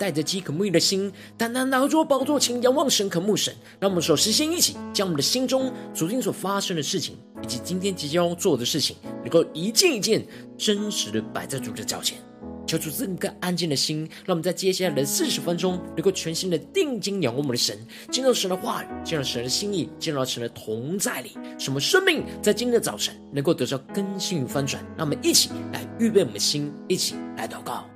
带着饥渴慕义的心，单单拿着宝座前仰望神，渴慕神。让我们首先先一起将我们的心中昨天所发生的事情，以及今天即将要做的事情，能够一件一件真实的摆在主的脚前。求主赐个安静的心，让我们在接下来的四十分钟，能够全心的定睛仰望我们的神，进入神的话语，进入神的心意，进入神的同在里，什么生命在今天的早晨能够得到更新与翻转。让我们一起来预备我们的心，一起来祷告。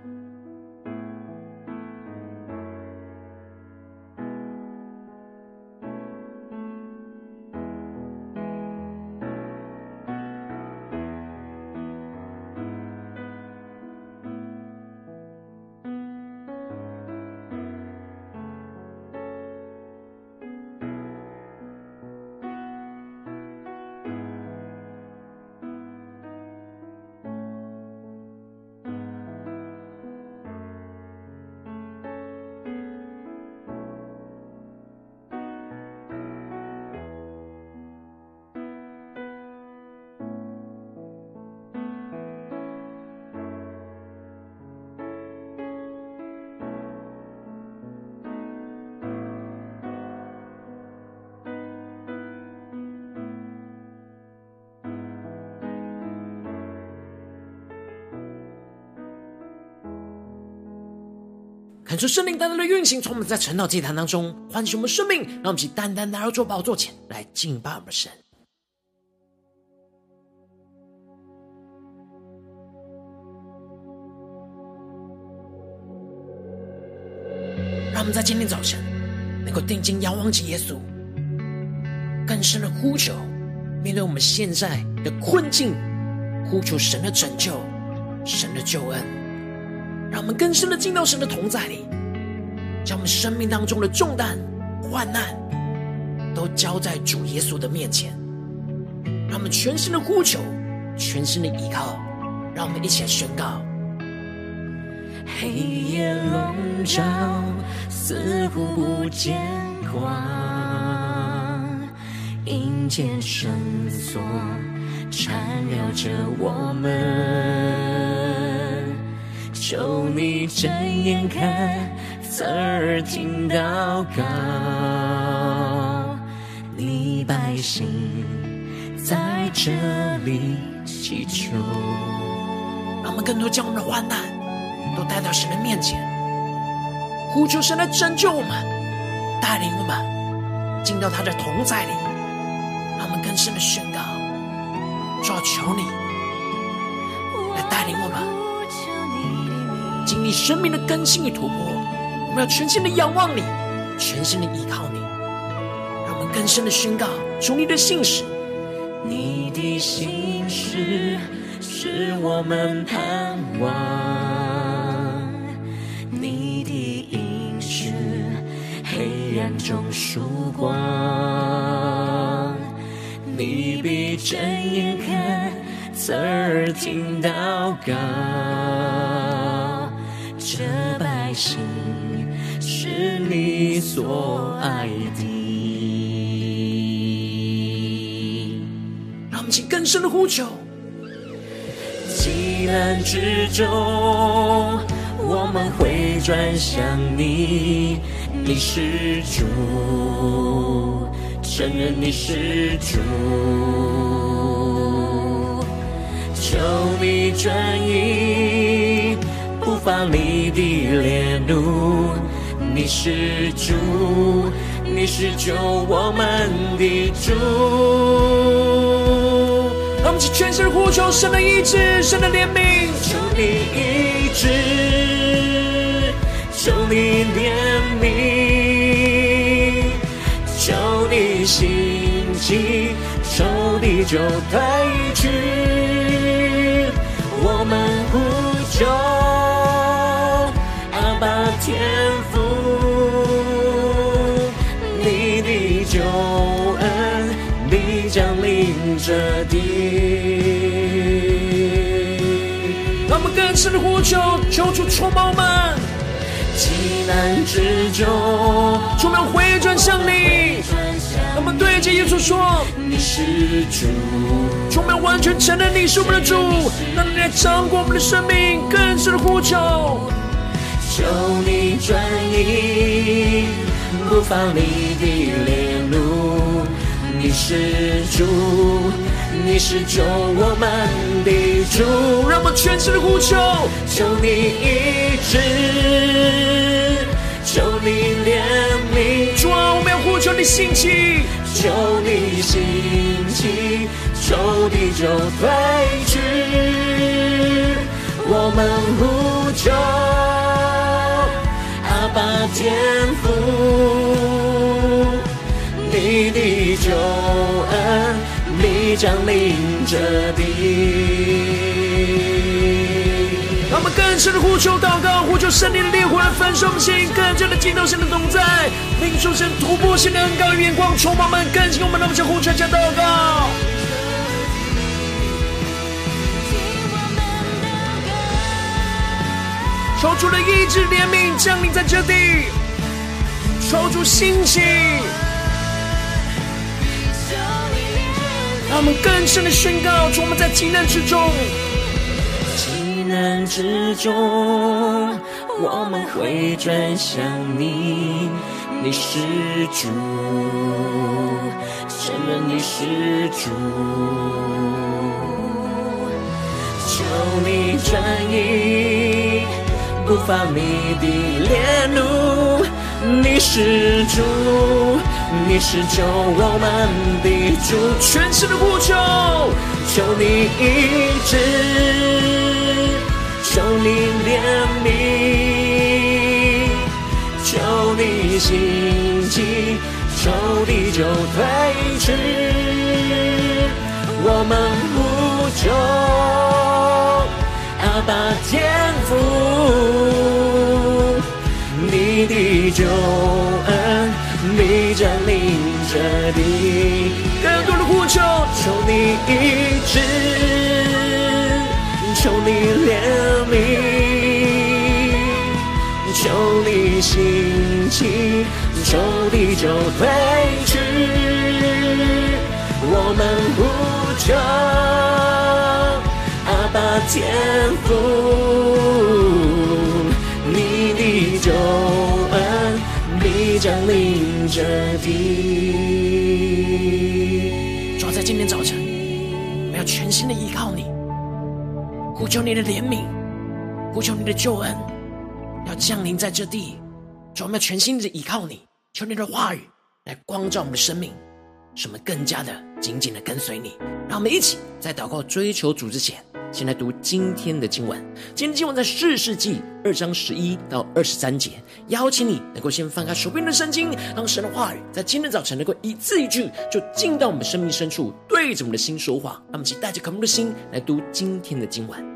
感受圣灵单单的运行，从我们在晨祷祭坛当中唤醒我们生命，让我们一起单单来到主宝座前来敬拜我们的神。让我们在今天早晨能够定睛仰望起耶稣，更深的呼求，面对我们现在的困境，呼求神的拯救，神的救恩。让我们更深的进到神的同在里，将我们生命当中的重担、患难都交在主耶稣的面前。让我们全心的呼求，全心的依靠。让我们一起来宣告：黑夜笼罩，似乎不见光，阴间绳索缠绕着我们。求你睁眼看，侧耳听祷告，你百姓在这里祈求。让我们更多将我们的患难都带到神的面前，呼求神来拯救我们，带领我们进到他的同在里。让我们更深的宣告：主要，求你来带领我们。经历生命的更新与突破，我们要全心的仰望你，全心的依靠你，让我们更深的宣告主你的信实，你的信实是我们盼望，你的应许黑暗中曙光，你必睁眼看，侧耳听祷告。这百姓是你所爱的。让我们请更深的呼求。急难之中，我们会转向你，你是主，承认你是主，求你转移。不发你的烈怒，你是主，你是救我们的主。让我们去全身呼求神的医治，神的怜悯，求你医治，求你怜悯，求你兴起，求你就退去，我们呼求。天赋，你的救恩必将临这地。让我们更深的呼求，求主充满们。极难之中，出门回转向你。我们对着耶稣说：“你是主。”出门完全承认你是我们的主，让你来掌管我们的生命，更深的呼求。求你转移不放你的烈怒，你是主，你是救我们的主。让我们全心的呼求，求你医治，求你怜悯。主啊，我们要呼求你兴起，求你兴起。求地就退去，我们呼求阿爸天父，你的救恩必将临这地。让我们更深的呼求祷告，呼求圣灵的烈火来焚烧我们心，更加的进到神的同在，领受神突破性的恩膏与眼光，充满我们，更新我们，让我们向呼求加祷告。求主的医治怜悯降临在这地，求主兴起，让我们更深的宣告：我们在急难之中，急难之中，我们会转向你，你是主，承认你是主，求你转移。不放你的烈怒，你是主，你是救我们的主，全心的呼求，求你医治，求你怜悯，求你兴起，仇敌就退去，我们呼求。把天赋，你的救恩必将临这地。更多的呼求，求你医治，求你怜悯，求你兴起，求地就退去。我们呼求。阿爸天父，你的救恩必将临这地。主要在今天早晨，我们要全心的依靠你，呼求你的怜悯，呼求你的救恩，要降临在这地。主，我们要全心的依靠你，求你的话语来光照我们的生命，使我们更加的紧紧的跟随你。让我们一起在祷告追求主之前。先来读今天的经文。今天经文在四世纪二章十一到二十三节。邀请你能够先翻开手边的圣经，让神的话语在今天早晨能够一字一句就进到我们生命深处，对着我们的心说话。让我们请带着渴慕的心来读今天的经文。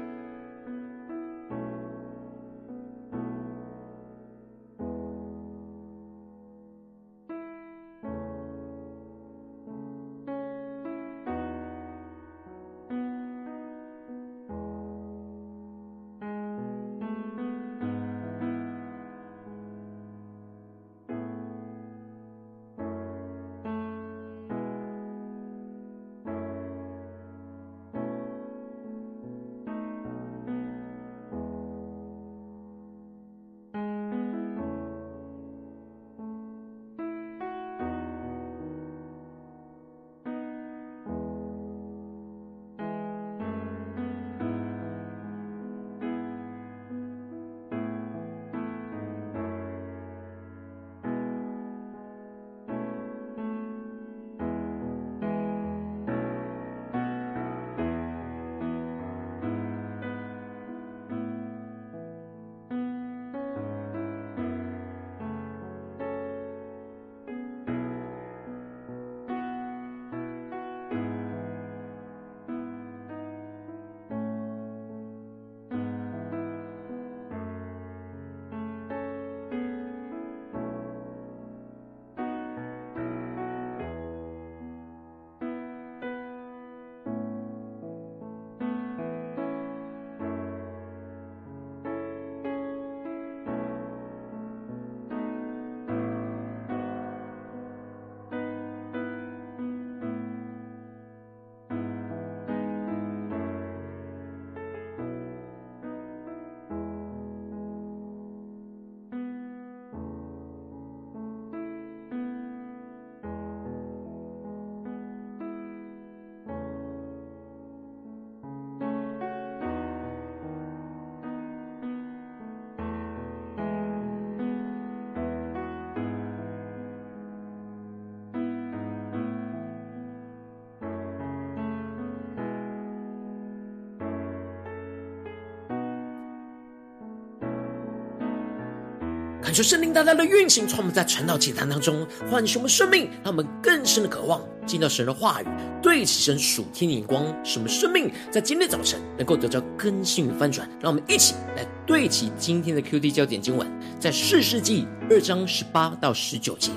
感受圣灵大大的运行，从我们在传道祭坛当中唤醒我们生命，让我们更深的渴望进到神的话语，对齐神属天的眼光，使我们生命在今天早晨能够得到更新与翻转。让我们一起来对齐今天的 QD 焦点经文，在四世纪二章十八到十九节，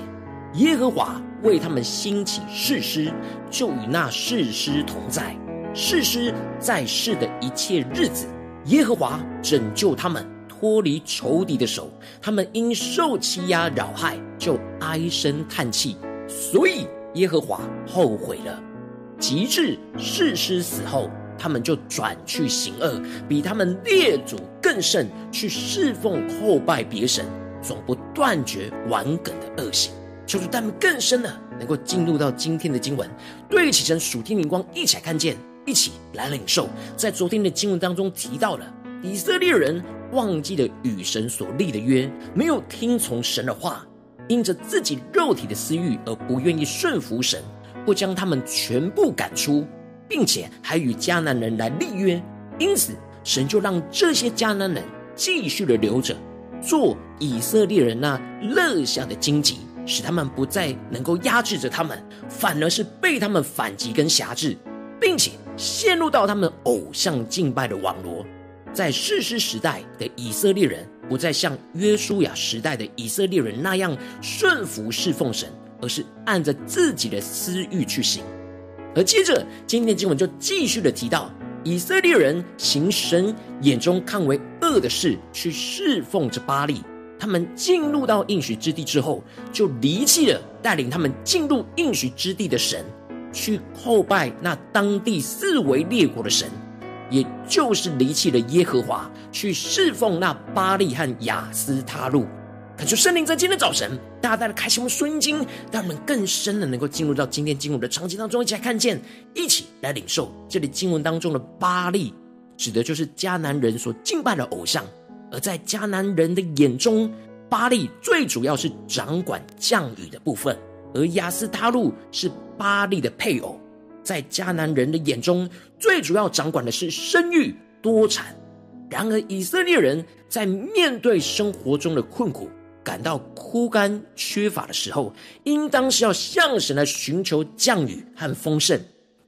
耶和华为他们兴起誓师，就与那誓师同在。誓师在世的一切日子，耶和华拯救他们。脱离仇敌的手，他们因受欺压扰害，就唉声叹气，所以耶和华后悔了。及至士师死后，他们就转去行恶，比他们列祖更甚，去侍奉后拜别神，总不断绝顽梗的恶行。求主他们更深的能够进入到今天的经文，对齐神属天灵光，一起来看见，一起来领受。在昨天的经文当中提到了以色列人。忘记了与神所立的约，没有听从神的话，因着自己肉体的私欲而不愿意顺服神，不将他们全部赶出，并且还与迦南人来立约，因此神就让这些迦南人继续的留着，做以色列人那乐下的荆棘，使他们不再能够压制着他们，反而是被他们反击跟辖制，并且陷入到他们偶像敬拜的网罗。在士师时代的以色列人，不再像约书亚时代的以色列人那样顺服侍奉神，而是按着自己的私欲去行。而接着，今天经文就继续的提到，以色列人行神眼中看为恶的事，去侍奉着巴力。他们进入到应许之地之后，就离弃了带领他们进入应许之地的神，去叩拜那当地四围列国的神。也就是离弃了耶和华，去侍奉那巴力和亚斯他录。恳求圣灵在今天早晨大大的开启我们属灵经，让我们更深的能够进入到今天经文的场景当中，一起来看见，一起来领受。这里经文当中的巴力，指的就是迦南人所敬拜的偶像。而在迦南人的眼中，巴力最主要是掌管降雨的部分，而亚斯他录是巴力的配偶。在迦南人的眼中，最主要掌管的是生育多产。然而，以色列人在面对生活中的困苦、感到枯干缺乏的时候，应当是要向神来寻求降雨和丰盛。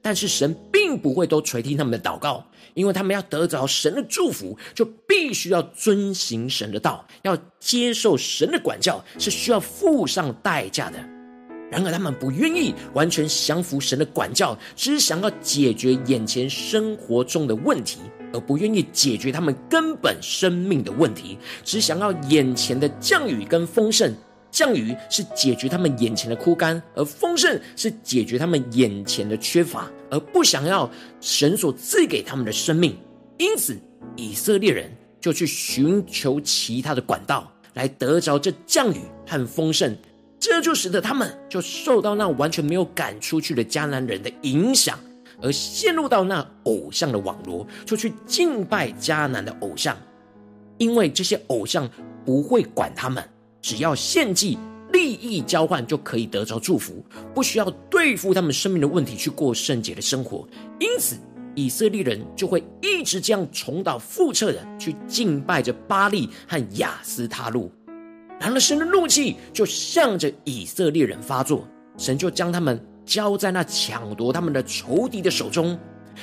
但是，神并不会都垂听他们的祷告，因为他们要得着神的祝福，就必须要遵行神的道，要接受神的管教，是需要付上代价的。然而，他们不愿意完全降服神的管教，只想要解决眼前生活中的问题，而不愿意解决他们根本生命的问题。只想要眼前的降雨跟丰盛。降雨是解决他们眼前的枯干，而丰盛是解决他们眼前的缺乏，而不想要神所赐给他们的生命。因此，以色列人就去寻求其他的管道，来得着这降雨和丰盛。这就使得他们就受到那完全没有赶出去的迦南人的影响，而陷入到那偶像的网罗，就去敬拜迦南的偶像。因为这些偶像不会管他们，只要献祭、利益交换就可以得着祝福，不需要对付他们生命的问题去过圣洁的生活。因此，以色列人就会一直这样重蹈覆辙的去敬拜着巴力和亚斯他录。然而，神的怒气就向着以色列人发作，神就将他们交在那抢夺他们的仇敌的手中，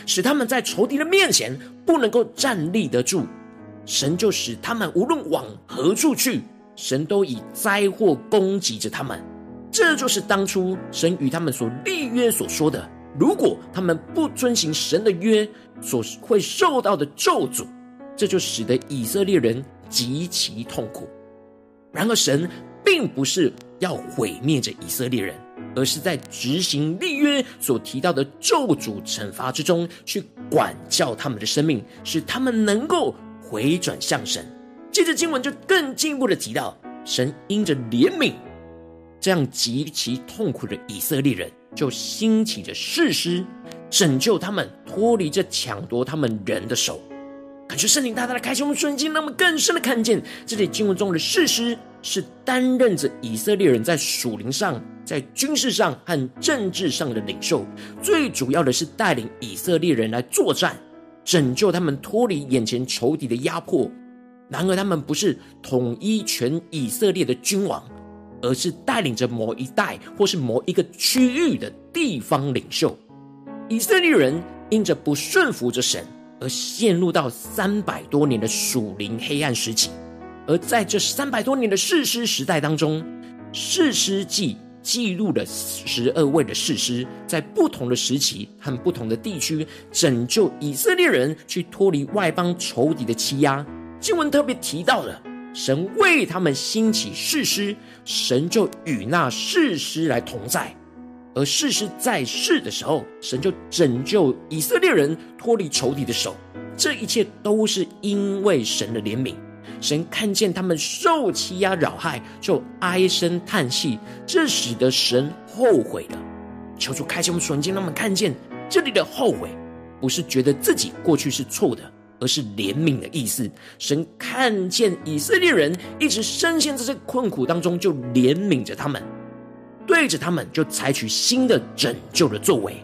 使他们在仇敌的面前不能够站立得住。神就使他们无论往何处去，神都以灾祸攻击着他们。这就是当初神与他们所立约所说的：如果他们不遵行神的约，所会受到的咒诅。这就使得以色列人极其痛苦。然而，神并不是要毁灭着以色列人，而是在执行立约所提到的咒诅惩罚之中，去管教他们的生命，使他们能够回转向神。接着经文就更进一步的提到，神因着怜悯这样极其痛苦的以色列人，就兴起着士师，拯救他们脱离这抢夺他们人的手。感谢圣灵大大的开启我们瞬间，让我们更深的看见这里经文中的事实是担任着以色列人在属灵上、在军事上和政治上的领袖，最主要的是带领以色列人来作战，拯救他们脱离眼前仇敌的压迫，然而他们不是统一全以色列的君王，而是带领着某一代或是某一个区域的地方领袖。以色列人因着不顺服着神，而陷入到三百多年的属灵黑暗时期。而在这三百多年的士师时代当中，士师记记录了十二位的士师，在不同的时期和不同的地区，拯救以色列人去脱离外邦仇敌的欺压。经文特别提到了，神为他们兴起士师，神就与那士师来同在。而士师在世的时候，神就拯救以色列人脱离仇敌的手。这一切都是因为神的怜悯。神看见他们受欺压扰害，就唉声叹气，这使得神后悔了。求主开启我们眼睛，让我们看见这里的后悔，不是觉得自己过去是错的，而是怜悯的意思。神看见以色列人一直深陷在这困苦当中，就怜悯着他们，对着他们就采取新的拯救的作为。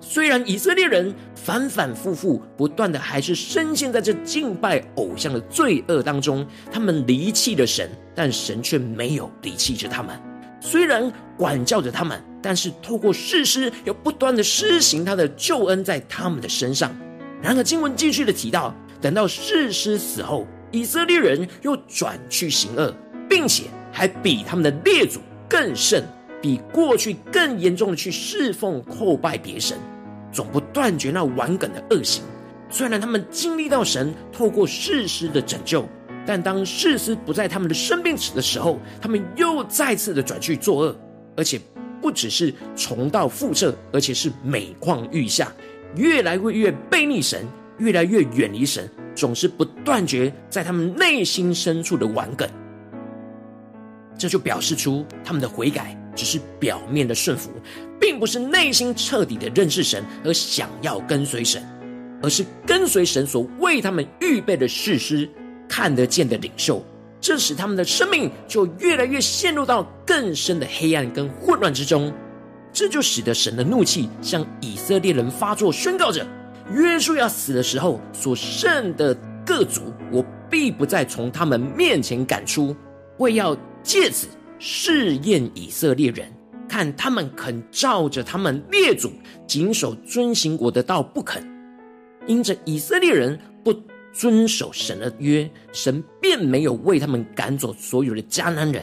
虽然以色列人反反复复不断的还是深陷在这敬拜偶像的罪恶当中，他们离弃了神，但神却没有离弃着他们。虽然管教着他们，但是透过士师又不断的施行他的救恩在他们的身上。然而经文继续的提到，等到士师死后，以色列人又转去行恶，并且还比他们的列祖更甚，比过去更严重的去侍奉叩拜别神。总不断绝那顽梗的恶行。虽然他们经历到神透过士师的拯救，但当士师不在他们的生命的时候，他们又再次的转去作恶，而且不只是重蹈覆辙，而且是每况愈下，越来越越背逆神，越来越远离神，总是不断绝在他们内心深处的顽梗。这就表示出他们的悔改只是表面的顺服。并不是内心彻底的认识神而想要跟随神，而是跟随神所为他们预备的士师，看得见的领袖，这使他们的生命就越来越陷入到更深的黑暗跟混乱之中。这就使得神的怒气向以色列人发作，宣告着：约书亚死的时候所剩的各族，我必不再从他们面前赶出，为要借此试验以色列人。看他们肯照着他们列祖谨守遵行我的道不肯，因着以色列人不遵守神的约，神便没有为他们赶走所有的迦南人。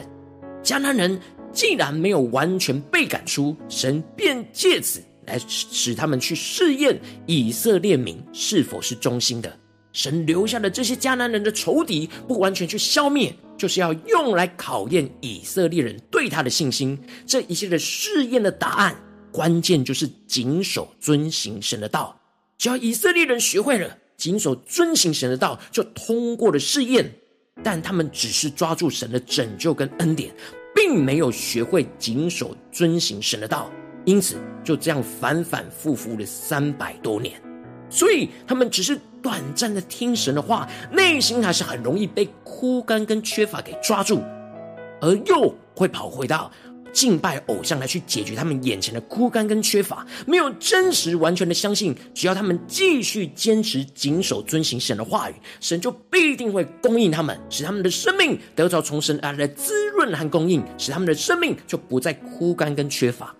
迦南人既然没有完全被赶出，神便借此来使他们去试验以色列民是否是忠心的。神留下的这些迦南人的仇敌，不完全去消灭，就是要用来考验以色列人对他的信心。这一切的试验的答案，关键就是谨守遵行神的道。只要以色列人学会了谨守遵行神的道，就通过了试验。但他们只是抓住神的拯救跟恩典，并没有学会谨守遵行神的道，因此就这样反反复复了三百多年。所以他们只是短暂的听神的话，内心还是很容易被枯干跟缺乏给抓住，而又会跑回到敬拜偶像来去解决他们眼前的枯干跟缺乏，没有真实完全的相信，只要他们继续坚持谨守遵行神的话语，神就必定会供应他们，使他们的生命得到从神而来的滋润和供应，使他们的生命就不再枯干跟缺乏。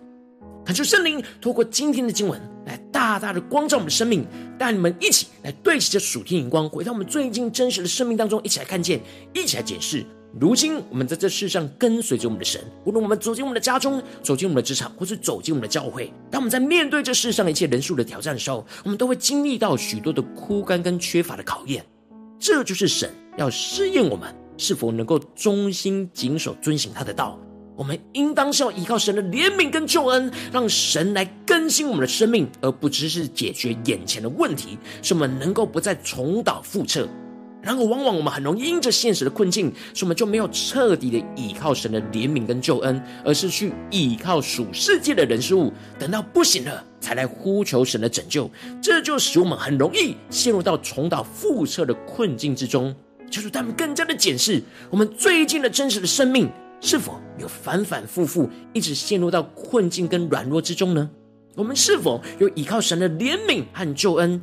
恳求圣灵透过今天的经文来大大的光照我们的生命，带你们一起来对齐这属天荧光，回到我们最近真实的生命当中，一起来看见，一起来检视。如今我们在这世上跟随着我们的神，无论我们走进我们的家中，走进我们的职场，或是走进我们的教会，当我们在面对这世上一切人数的挑战的时候，我们都会经历到许多的枯干跟缺乏的考验。这就是神要试验我们是否能够忠心谨守遵行他的道。我们应当是要依靠神的怜悯跟救恩，让神来更新我们的生命，而不只是解决眼前的问题，使我们能够不再重蹈覆辙。然而，往往我们很容易因着现实的困境，使我们就没有彻底的依靠神的怜悯跟救恩，而是去依靠属世界的人事物，等到不行了才来呼求神的拯救。这就使我们很容易陷入到重蹈覆辙的困境之中。就是他们更加的检视我们最近的真实的生命。是否有反反复复，一直陷入到困境跟软弱之中呢？我们是否有依靠神的怜悯和救恩，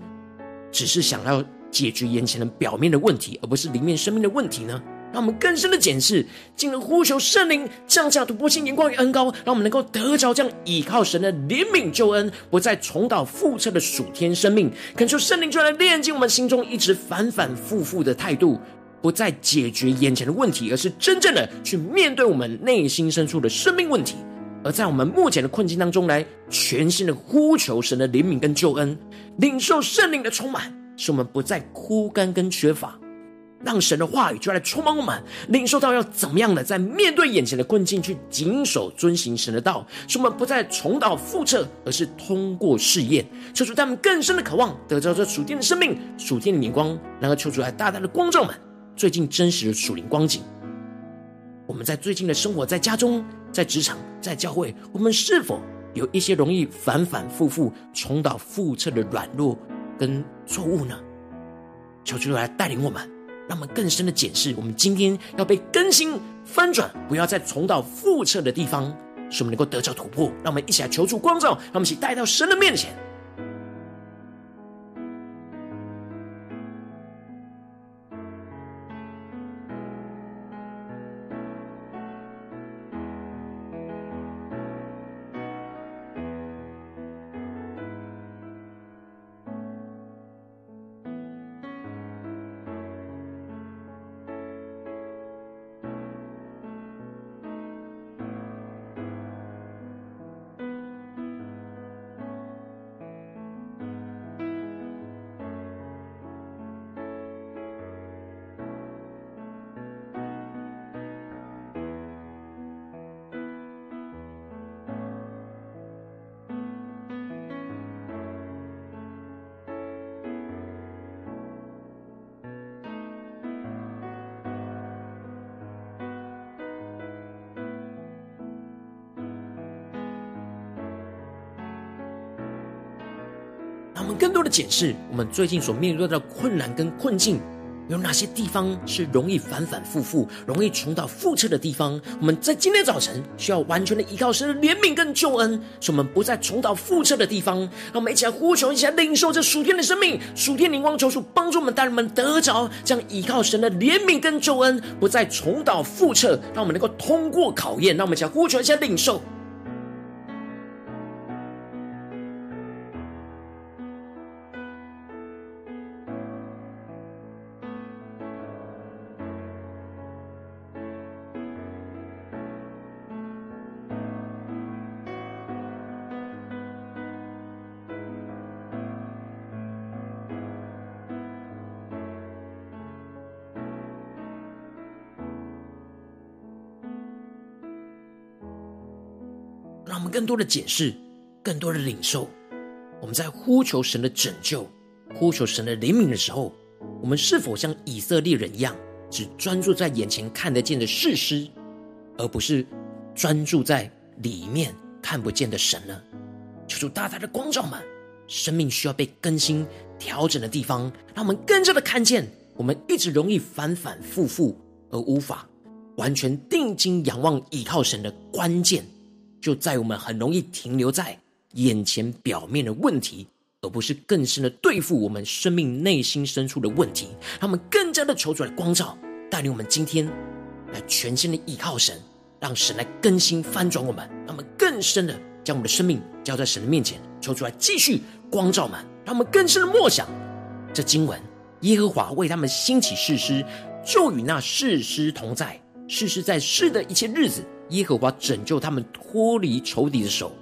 只是想要解决眼前的表面的问题，而不是里面生命的问题呢？让我们更深的检视，进而呼求圣灵降下突破性眼光与恩膏，让我们能够得着这样倚靠神的怜悯救恩，不再重蹈覆辙的属天生命。恳求圣灵就来炼净我们心中一直反反复复的态度，不再解决眼前的问题，而是真正的去面对我们内心深处的生命问题。而在我们目前的困境当中，来全心的呼求神的怜悯跟救恩，领受圣灵的充满，使我们不再枯干跟缺乏。让神的话语就来充满我们，领受到要怎么样的在面对眼前的困境，去谨守遵行神的道，使我们不再重蹈覆辙，而是通过试验，求主他们更深的渴望得到这属天的生命、属天的眼光，然后求主来大大的光照们最近真实的属灵光景。我们在最近的生活，在家中、在职场、在教会，我们是否有一些容易反反复复、重蹈覆辙的软弱跟错误呢？求主来带领我们。让我们更深的检视，我们今天要被更新翻转，不要再重蹈覆辙的地方，使我们能够得着突破。让我们一起来求助光照，让我们一起带到神的面前。更多的检视，我们最近所面对的困难跟困境，有哪些地方是容易反反复复、容易重蹈覆辙的地方？我们在今天早晨需要完全的依靠神的怜悯跟救恩，使我们不再重蹈覆辙的地方。让我们一起来呼求，一起来领受这属天的生命、属天灵光，求主帮助我们，大人们得着这样依靠神的怜悯跟救恩，不再重蹈覆辙，让我们能够通过考验。让我们一起来呼求，一起来领受。让我们更多的解释，更多的领受。我们在呼求神的拯救、呼求神的怜悯的时候，我们是否像以色列人一样，只专注在眼前看得见的事实，而不是专注在里面看不见的神呢？求主大大的光照们，生命需要被更新、调整的地方，让我们更加的看见，我们一直容易反反复复，而无法完全定睛仰望、倚靠神的关键。就在我们很容易停留在眼前表面的问题，而不是更深的对付我们生命内心深处的问题。他们更加的求出来光照，带领我们今天来全新的依靠神，让神来更新翻转我们。让我们更深的将我们的生命交在神的面前，求出来继续光照们。让我们更深的默想这经文：耶和华为他们兴起誓师，就与那誓师同在。誓师在世的一切日子。耶和华拯救他们脱离仇敌的手，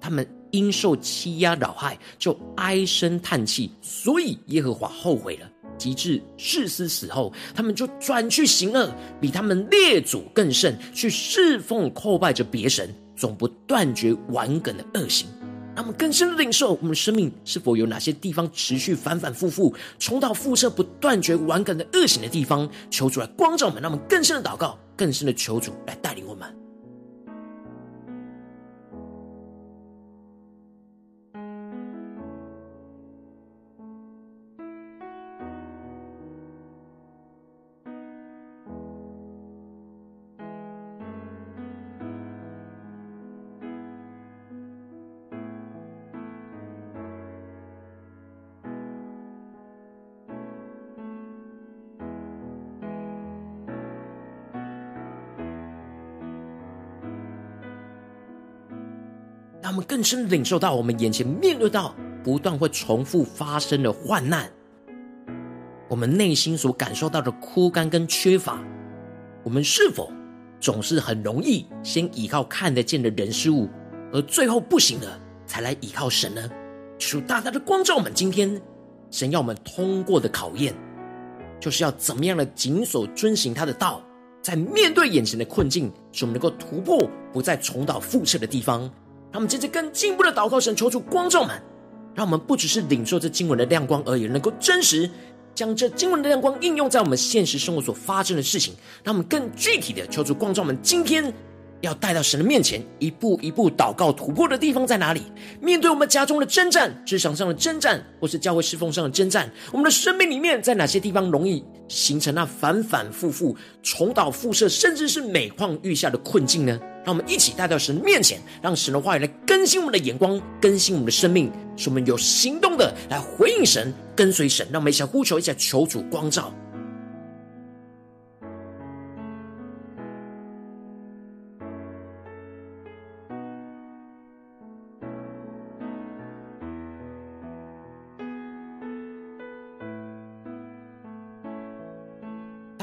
他们因受欺压扰害，就唉声叹气，所以耶和华后悔了。及至士师死后，他们就转去行恶，比他们列祖更甚，去侍奉叩拜着别神，总不断绝顽梗的恶行。让我们更深的领受，我们的生命是否有哪些地方持续反反复复、重蹈覆辙、不断绝顽梗的恶行的地方？求主来光照我们，让我们更深的祷告，更深的求主来带领我们。更深领受到我们眼前面对到不断会重复发生的患难，我们内心所感受到的枯干跟缺乏，我们是否总是很容易先依靠看得见的人事物，而最后不行了才来依靠神呢？主大大的光照我们，今天神要我们通过的考验，就是要怎么样的谨守遵行他的道，在面对眼前的困境，使我们能够突破，不再重蹈覆辙的地方。让我们接着更进一步的祷告，神求助光照们，让我们不只是领受这经文的亮光而已，能够真实将这经文的亮光应用在我们现实生活所发生的事情。让我们更具体的求助光照们，今天要带到神的面前，一步一步祷告突破的地方在哪里？面对我们家中的征战、职场上的征战，或是教会侍奉上的征战，我们的生命里面在哪些地方容易形成那反反复复、重蹈覆辙，甚至是每况愈下的困境呢？让我们一起带到神的面前，让神的话语来更新我们的眼光，更新我们的生命，使我们有行动的来回应神，跟随神。让我们一起呼求，一起求主光照。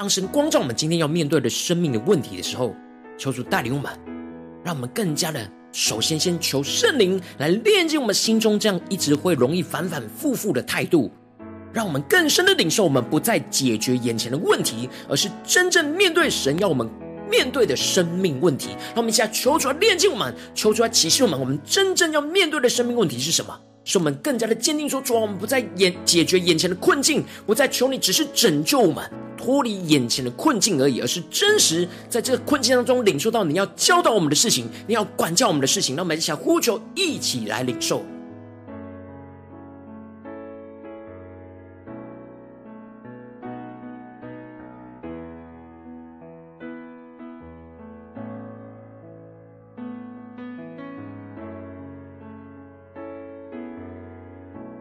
当神光照我们今天要面对的生命的问题的时候，求主带领我们。让我们更加的，首先先求圣灵来炼净我们心中这样一直会容易反反复复的态度，让我们更深的领受，我们不再解决眼前的问题，而是真正面对神要我们面对的生命问题。让我们现在求出来炼净我们，求出来启示我们，我们真正要面对的生命问题是什么？是我们更加的坚定说，说主啊，我们不再眼解决眼前的困境，不再求你只是拯救我们。脱离眼前的困境而已，而是真实在这个困境当中领受到你要教导我们的事情，你要管教我们的事情。让我们一起呼求，一起来领受。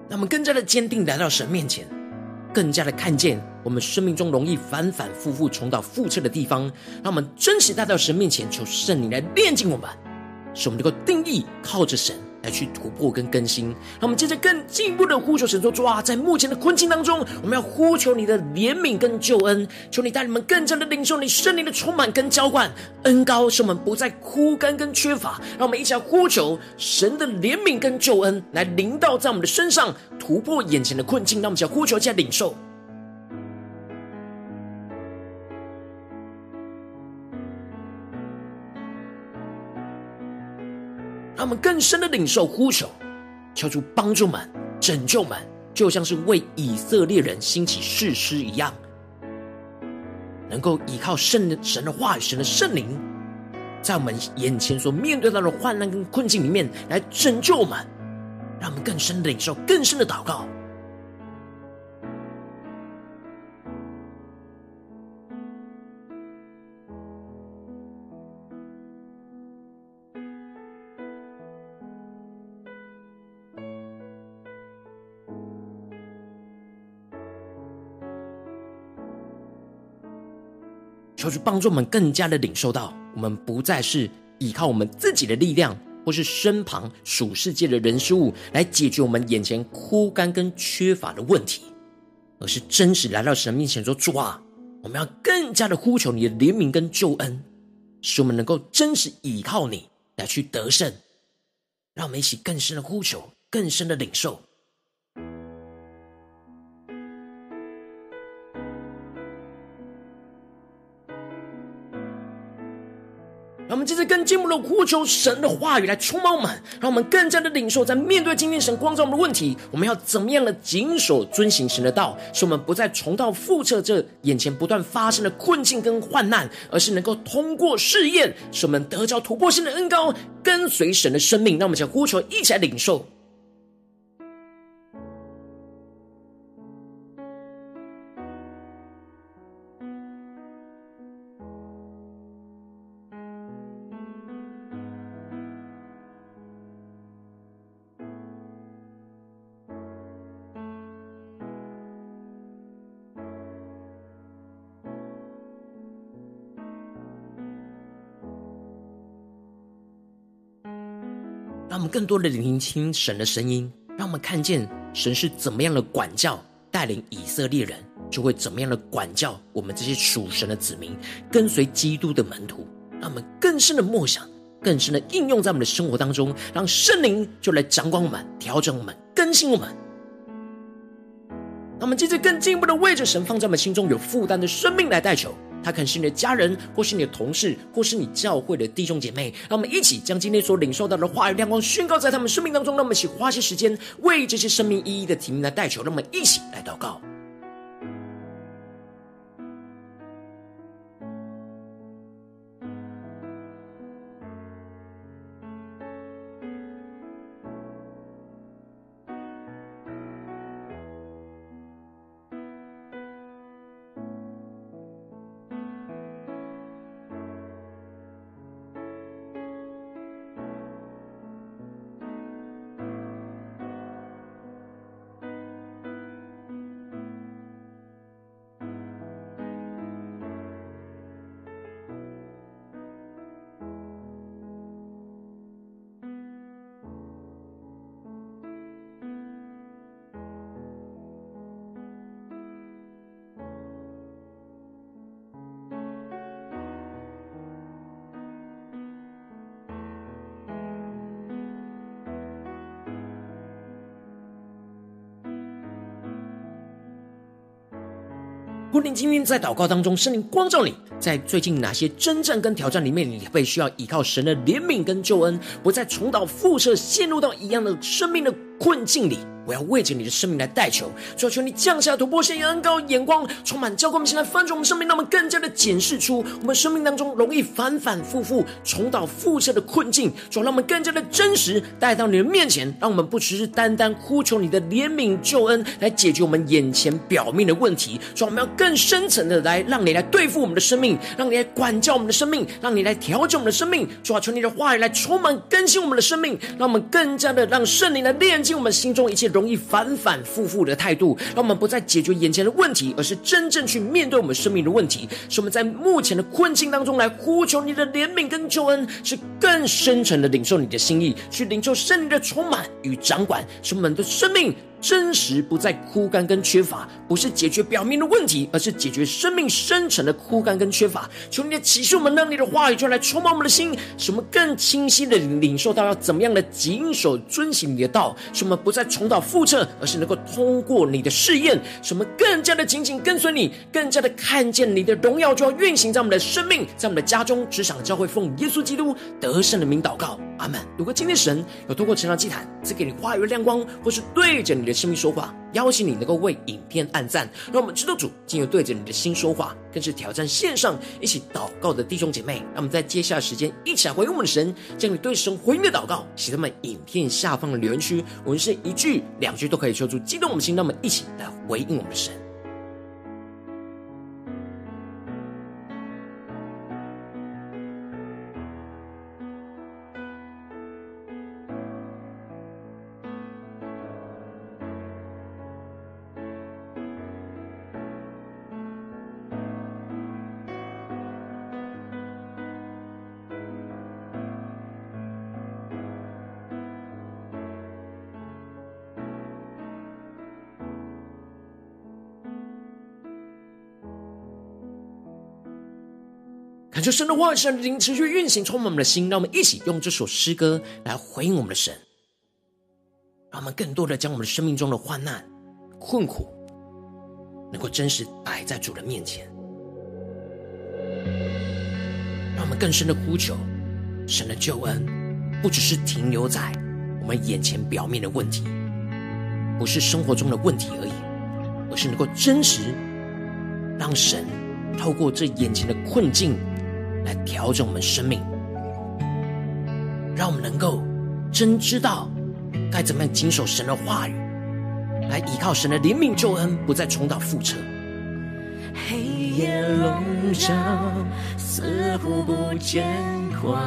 让我们更加的坚定来到神面前。更加的看见我们生命中容易反反复复重蹈覆辙的地方，让我们真实带到神面前，求圣灵来炼净我们，使我们能够定义靠着神来去突破跟更新。让我们接着更进一步的呼求神说：主啊，在目前的困境当中，我们要呼求你的怜悯跟救恩，求你带领我们更加的领受你圣灵的充满跟浇灌恩高，使我们不再枯干跟缺乏。让我们一起来呼求神的怜悯跟救恩来临到在我们的身上，突破眼前的困境。让我们一起来呼求，一起来领受。让我们更深的领受呼求，求主帮助们、拯救们，就像是为以色列人兴起誓师一样，能够依靠圣神的话语、神的圣灵，在我们眼前所面对到的患难跟困境里面来拯救我们，让我们更深的领受、更深的祷告。求主帮助我们更加的领受到，我们不再是依靠我们自己的力量，或是身旁属世界的人事物来解决我们眼前枯干跟缺乏的问题，而是真实来到神面前说：“主啊，我们要更加的呼求你的怜悯跟救恩，使我们能够真实依靠你来去得胜。”让我们一起更深的呼求，更深的领受。们接着更进一步的呼求神的话语来充满我们，让我们更加的领受，在面对今天神光照我们的问题，我们要怎么样的谨守遵行神的道，使我们不再重蹈覆辙这眼前不断发生的困境跟患难，而是能够通过试验，使我们得着突破性的恩膏，跟随神的生命。那我们将呼求一起来领受。让我们更多的聆听神的声音，让我们看见神是怎么样的管教带领以色列人，就会怎么样的管教我们这些属神的子民，跟随基督的门徒，让我们更深的默想，更深的应用在我们的生活当中，让圣灵就来掌管我们，调整我们，更新我们。让我们接着更进一步的为着神放在我们心中有负担的生命来代求。他可能是你的家人，或是你的同事，或是你教会的弟兄姐妹。让我们一起将今天所领受到的话语亮光宣告在他们生命当中。让我们一起花些时间为这些生命一一的提名来代求。让我们一起来祷告。如果你今天在祷告当中，圣灵光照你，在最近哪些征战跟挑战里面，你被需要依靠神的怜悯跟救恩，不再重蹈覆辙，陷入到一样的生命的困境里。我要为着你的生命来代求，主要求你降下突破线，恩高眼光充满，教灌我们，现在翻转我们生命，让我们更加的检视出我们生命当中容易反反复复重蹈覆辙的困境，主要让我们更加的真实带到你的面前，让我们不只是单单呼求你的怜悯救恩来解决我们眼前表面的问题，主要我们要更深层的来让你来对付我们的生命，让你来管教我们的生命，让你来调整我们的生命，主要求你的话语来充满更新我们的生命，让我们更加的让圣灵来炼净我们心中一切容易反反复复的态度，让我们不再解决眼前的问题，而是真正去面对我们生命的问题。使我们在目前的困境当中来呼求你的怜悯跟救恩，是更深沉的领受你的心意，去领受圣灵的充满与掌管，使我们的生命。真实不再枯干跟缺乏，不是解决表面的问题，而是解决生命深层的枯干跟缺乏。求你的启示我们，让你的话语就来充满我们的心，使我们更清晰的领受到要怎么样的谨守遵行你的道，使我们不再重蹈覆辙，而是能够通过你的试验，使我们更加的紧紧跟随你，更加的看见你的荣耀就要运行在我们的生命，在我们的家中、职场、教会，奉耶稣基督得胜的名祷告，阿门。如果今天神有透过晨祷祭坛赐给你话语的亮光，或是对着你的生命说话，邀请你能够为影片按赞，让我们知道主今日对着你的心说话，更是挑战线上一起祷告的弟兄姐妹。让我们在接下来时间一起来回应我们的神，将你对神回应的祷告写在我们影片下方的留言区，我们是一句两句都可以说出激动我们的心，让我们一起来回应我们的神。感谢神的话语，神的灵持续运行，充满我们的心。让我们一起用这首诗歌来回应我们的神，让我们更多的将我们生命中的患难、困苦，能够真实摆在主的面前。让我们更深的呼求神的救恩，不只是停留在我们眼前表面的问题，不是生活中的问题而已，而是能够真实让神透过这眼前的困境。来调整我们生命，让我们能够真知道该怎么样谨守神的话语，来依靠神的怜悯救恩，不再重蹈覆辙。黑夜笼罩，似乎不见光，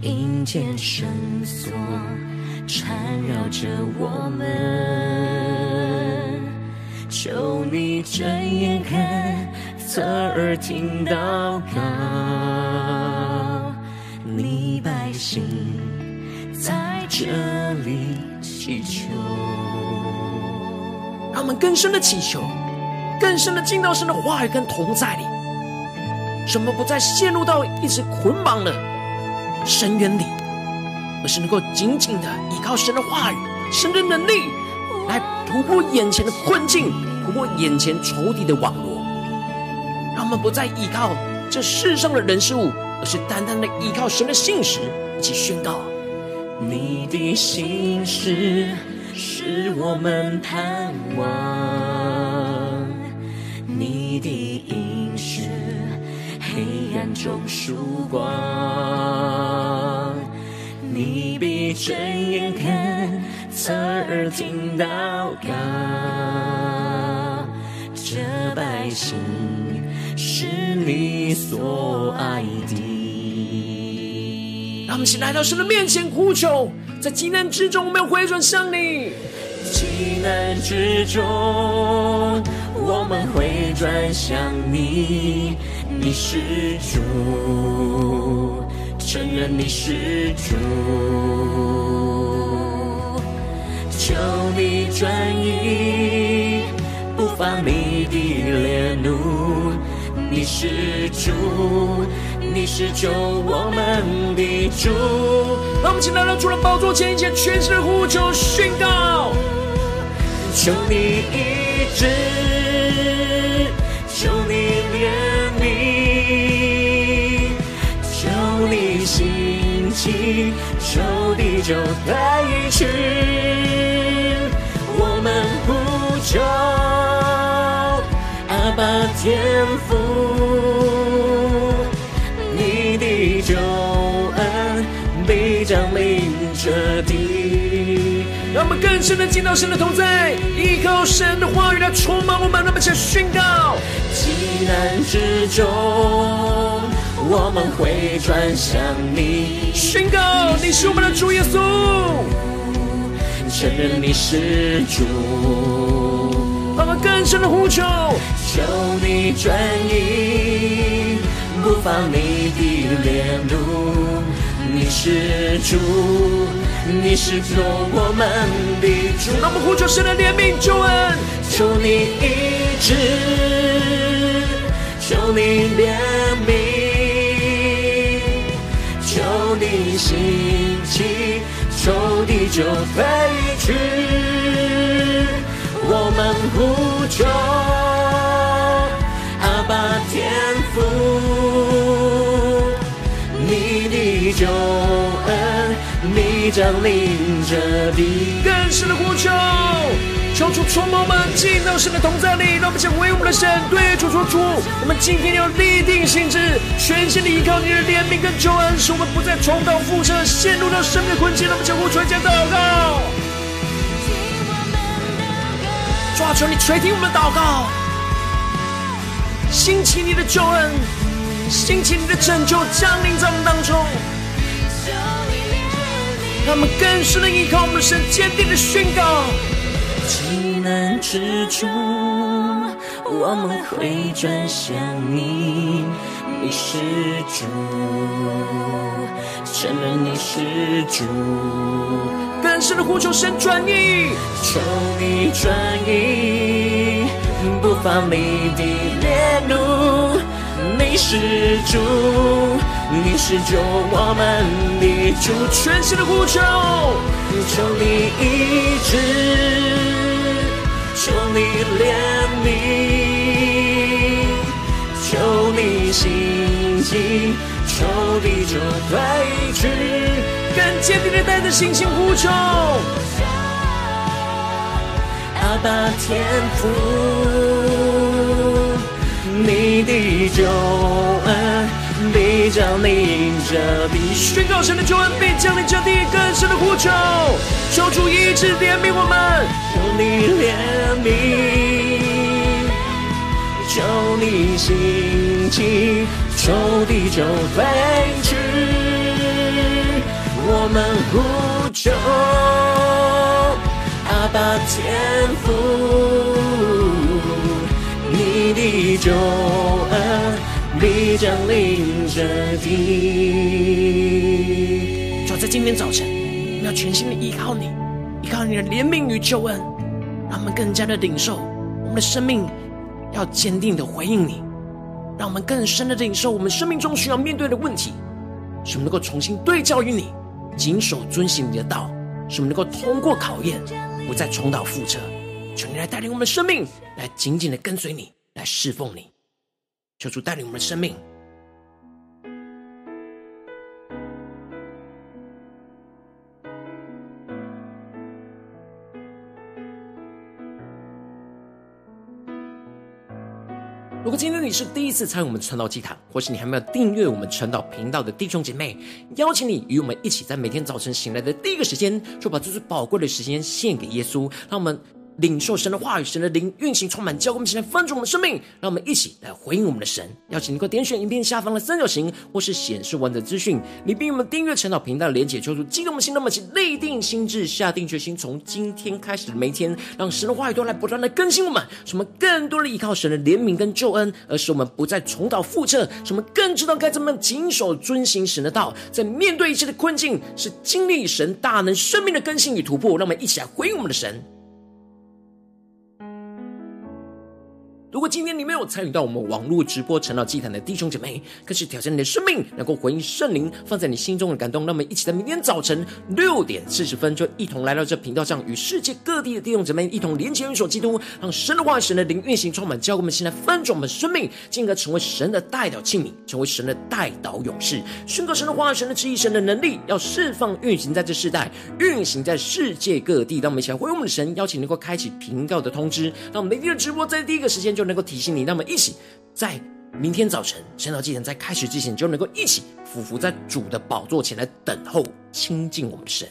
阴间绳索缠绕着我们，求你睁眼看。侧耳听到告，你百心在这里祈求。让我们更深的祈求，更深的进到神的话语跟同在里，什么不再陷入到一直捆绑的深渊里，而是能够紧紧的依靠神的话语、神的能力，来突破眼前的困境，突破眼前仇敌的网罗。让我们不再依靠这世上的人事物，而是单单的依靠神的信实，一起宣告：你的信实是我们盼望，你的应许黑暗中曙光，你必睁眼看，侧耳听祷告，这百姓。是你所爱的。让我们一起来到神的面前呼求，在极难之中，我们要回转向你。极难之中，我们回转向你，你是主，承认你是主，求你转移，不放你的烈怒。你是主，你是救我们的主。让我们请来到主的宝座前，一起全心呼求宣告。求你医治，求你怜悯，求你兴起，求地久退去。我们呼求。阿爸天父，彻底。让我们更深的进到神的同在，依靠神的话语来充满我们。那么，请宣告：极难之中，我们会转向你，宣告你是我们的主耶稣，承认你是主。让我们更深的呼求，求你转意，不放你的脸怒。你是主，你是救我们的主。让我们呼求神的怜悯救恩，求你医治，求你怜悯，求你兴起，求地久退去。我们呼求阿爸天父，救恩，你将临这地。更深的呼求，求主充满我们，进到神的同在里。让我们先为我们的神对主说主，我们今天要立定心志，全心的依靠你的怜悯跟救恩，使我们不再重蹈覆辙，陷入到生命的困境。让我们先呼求，加祷告。主啊，求你垂听我们的祷告，兴起你的救恩，兴起你的拯救，降临在我们当中。他们更深的依靠我们的神，坚定的宣告：极难之中，我们会转向你，你是主，承认你是主。更深的呼求，神转意，求你转意，不发你的烈怒。你是主，你是救我们的主。全心的呼求，求你医治，求你怜悯，求你兴起，求地久退去。更坚定的带着信心呼求，阿爸天父，你的救恩必将临这地。宣告神的救恩必将临这地，更深的呼求，求主医治怜悯我们，求你怜悯，求你兴起，求地久退去。我们呼求阿爸天父，你的救恩必将临这地。就在今天早晨，我们要全心的依靠你，依靠你的怜悯与救恩，让我们更加的领受我们的生命，要坚定的回应你，让我们更深的领受我们生命中需要面对的问题，使我们能够重新对焦于你，谨守遵行你的道，使我们能够通过考验，不再重蹈覆辙。求你来带领我们的生命，来紧紧的跟随你，来侍奉你。求主带领我们的生命。如果今天你是第一次参与我们传道祭坛，或是你还没有订阅我们传道频道的弟兄姐妹，邀请你与我们一起，在每天早晨醒来的第一个时间，就把这最宝贵的时间献给耶稣，让我们。领受神的话语，神的灵运行充满，教灌我们，现在翻转我们的生命，让我们一起来回应我们的神。邀请你能够点选影片下方的三角形，或是显示文字资讯，你并我们订阅传道频道连结，求助激动我们心，那么请立定心智，下定决心，从今天开始的每一天，让神的话语都来不断的更新我们，使我们更多的依靠神的怜悯跟救恩，而使我们不再重蹈覆辙，使我们更知道该怎么谨守遵行神的道，在面对一切的困境，是经历神大能生命的更新与突破。让我们一起来回应我们的神。如果今天你没有参与到我们网络直播晨祷祭坛的弟兄姐妹，更是挑战你的生命，能够回应圣灵放在你心中的感动。让我们一起在明天早晨六点四十分，就一同来到这频道上，与世界各地的弟兄姐妹一同连接、运手基督，让神的话语、神的灵运行充满，教我们现在翻转我们生命，进而成为神的代祷器皿，成为神的代祷勇士，宣告神的话语、神的旨意、神的能力，要释放运行在这世代，运行在世界各地。让我们一起来回应我们的神，邀请能够开启频道的通知，让我们每天的直播在第一个时间就。就能够提醒你，那么一起在明天早晨晨祷祭坛在开始之前，就能够一起俯伏在主的宝座前来等候亲近我们的神。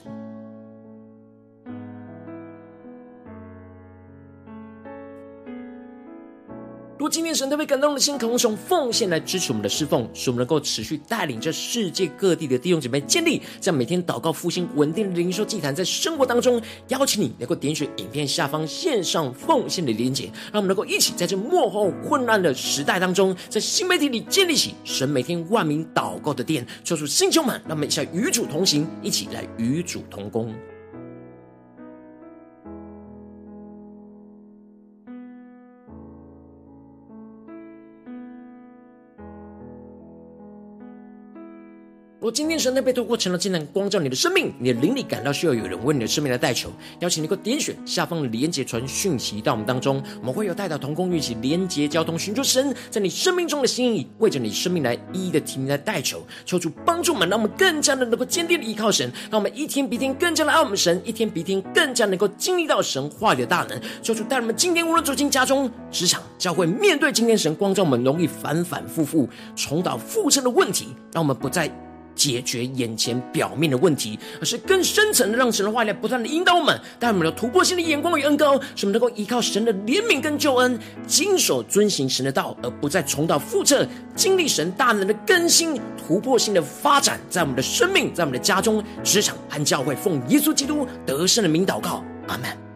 如果今天神特别感动的心，渴望用奉献来支持我们的侍奉，使我们能够持续带领着世界各地的弟兄姐妹建立在每天祷告复兴稳定的灵修祭坛，在生活当中邀请你能够点选影片下方线上奉献的连结，让我们能够一起在这幕后混乱的时代当中，在新媒体里建立起神每天万名祷告的殿，做出星球们，让我们一起与主同行，一起来与主同工。如果今天神的被透过晨祷祭坛光照你的生命，你的灵力感到需要有人为你的生命来代求，邀请你能够点选下方的连结传讯息到我们当中，我们会有带到同工一起连结交通，寻求神。在你生命中的心意，为着你生命来一一的提名来代求，求主帮助我们，让我们更加的能够坚定的依靠神，让我们一天比一天更加的爱我们神，一天比一天更加能够经历到神。话语的大能。求主带我们今天无论走进家中、职场、教会，面对今天神。光照我们容易反反复复重蹈覆辙的问题，让我们不再。解决眼前表面的问题，而是更深层的，让神的话语不断的引导我们，带我们的突破性的眼光与恩膏，使我们能够依靠神的怜悯跟救恩，谨守遵行神的道，而不再重蹈覆辙，经历神大能的更新、突破性的发展，在我们的生命、在我们的家中、职场和教会，奉耶稣基督得胜的名祷告，阿门。